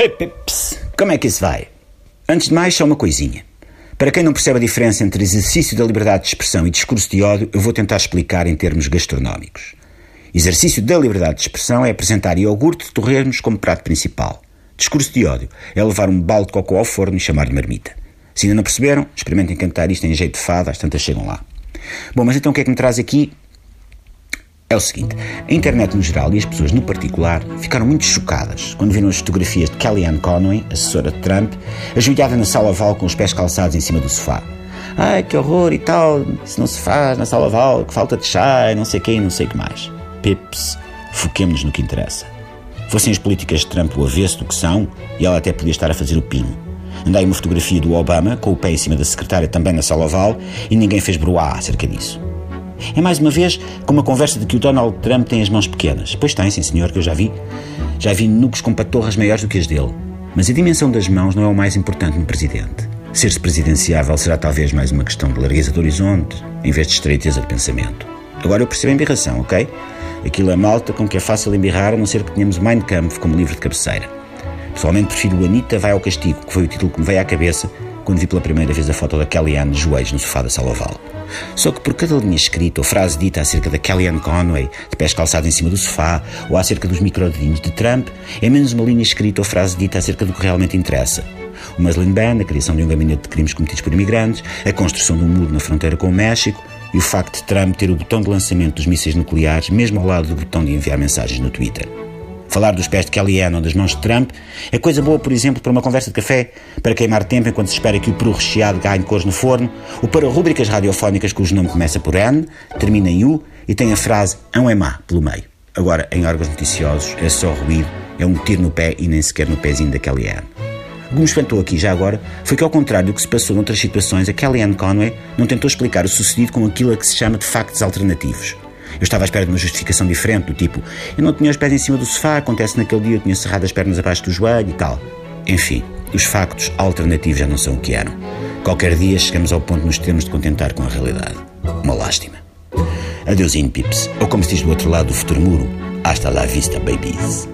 Hey pips, como é que isso vai? Antes de mais, só uma coisinha. Para quem não percebe a diferença entre exercício da liberdade de expressão e discurso de ódio, eu vou tentar explicar em termos gastronómicos. Exercício da liberdade de expressão é apresentar iogurte de torresmos como prato principal. Discurso de ódio é levar um balde de cocô ao forno e chamar-lhe marmita. Se ainda não perceberam, experimentem cantar isto em jeito de fada, às tantas chegam lá. Bom, mas então o que é que me traz aqui? É o seguinte: a internet no geral e as pessoas no particular ficaram muito chocadas quando viram as fotografias de Kellyanne Conway, assessora de Trump, ajoelhada na sala oval com os pés calçados em cima do sofá. Ai, que horror e tal, isso não se faz na sala oval, que falta de chá e não sei quem, não sei o que mais. Pips, foquemos-nos no que interessa. Fossem as políticas de Trump o avesso do que são, e ela até podia estar a fazer o pino. Andai uma fotografia do Obama, com o pé em cima da secretária também na sala oval, e ninguém fez broá acerca disso. É mais uma vez como uma conversa de que o Donald Trump tem as mãos pequenas. Pois tem, sim senhor, que eu já vi. Já vi nucos com patorras maiores do que as dele. Mas a dimensão das mãos não é o mais importante no presidente. Ser-se presidenciável será talvez mais uma questão de largueza de horizonte, em vez de estreiteza de pensamento. Agora eu percebo a embirração, ok? Aquilo é malta com que é fácil embirrar, a não ser que tenhamos Mein Kampf como livro de cabeceira. Pessoalmente prefiro o Anitta vai ao castigo, que foi o título que me veio à cabeça quando vi pela primeira vez a foto da Kellyanne de joelhos no sofá da sala oval. Só que por cada linha escrita ou frase dita acerca da Kellyanne Conway, de pés calçados em cima do sofá, ou acerca dos microdedinhos de Trump, é menos uma linha escrita ou frase dita acerca do que realmente interessa. O Muslin Ban, a criação de um gabinete de crimes cometidos por imigrantes, a construção de um muro na fronteira com o México e o facto de Trump ter o botão de lançamento dos mísseis nucleares mesmo ao lado do botão de enviar mensagens no Twitter. Falar dos pés de Kellyanne ou das mãos de Trump é coisa boa, por exemplo, para uma conversa de café, para queimar tempo enquanto se espera que o peru recheado ganhe cores no forno, ou para rubricas radiofónicas cujo nome começa por N, termina em U e tem a frase "ão é má pelo meio. Agora, em órgãos noticiosos, é só ruído, é um tiro no pé e nem sequer no pezinho da Kellyanne. O que me espantou aqui já agora foi que, ao contrário do que se passou noutras situações, a Kellyanne Conway não tentou explicar o sucedido com aquilo a que se chama de factos alternativos. Eu estava à espera de uma justificação diferente, do tipo: eu não tinha os pés em cima do sofá, acontece naquele dia eu tinha cerrado as pernas abaixo do joelho e tal. Enfim, os factos alternativos já não são o que eram. Qualquer dia chegamos ao ponto de nos termos de contentar com a realidade. Uma lástima. Adeusinho, pips. Ou como se diz do outro lado do futuro muro, hasta la vista, babies.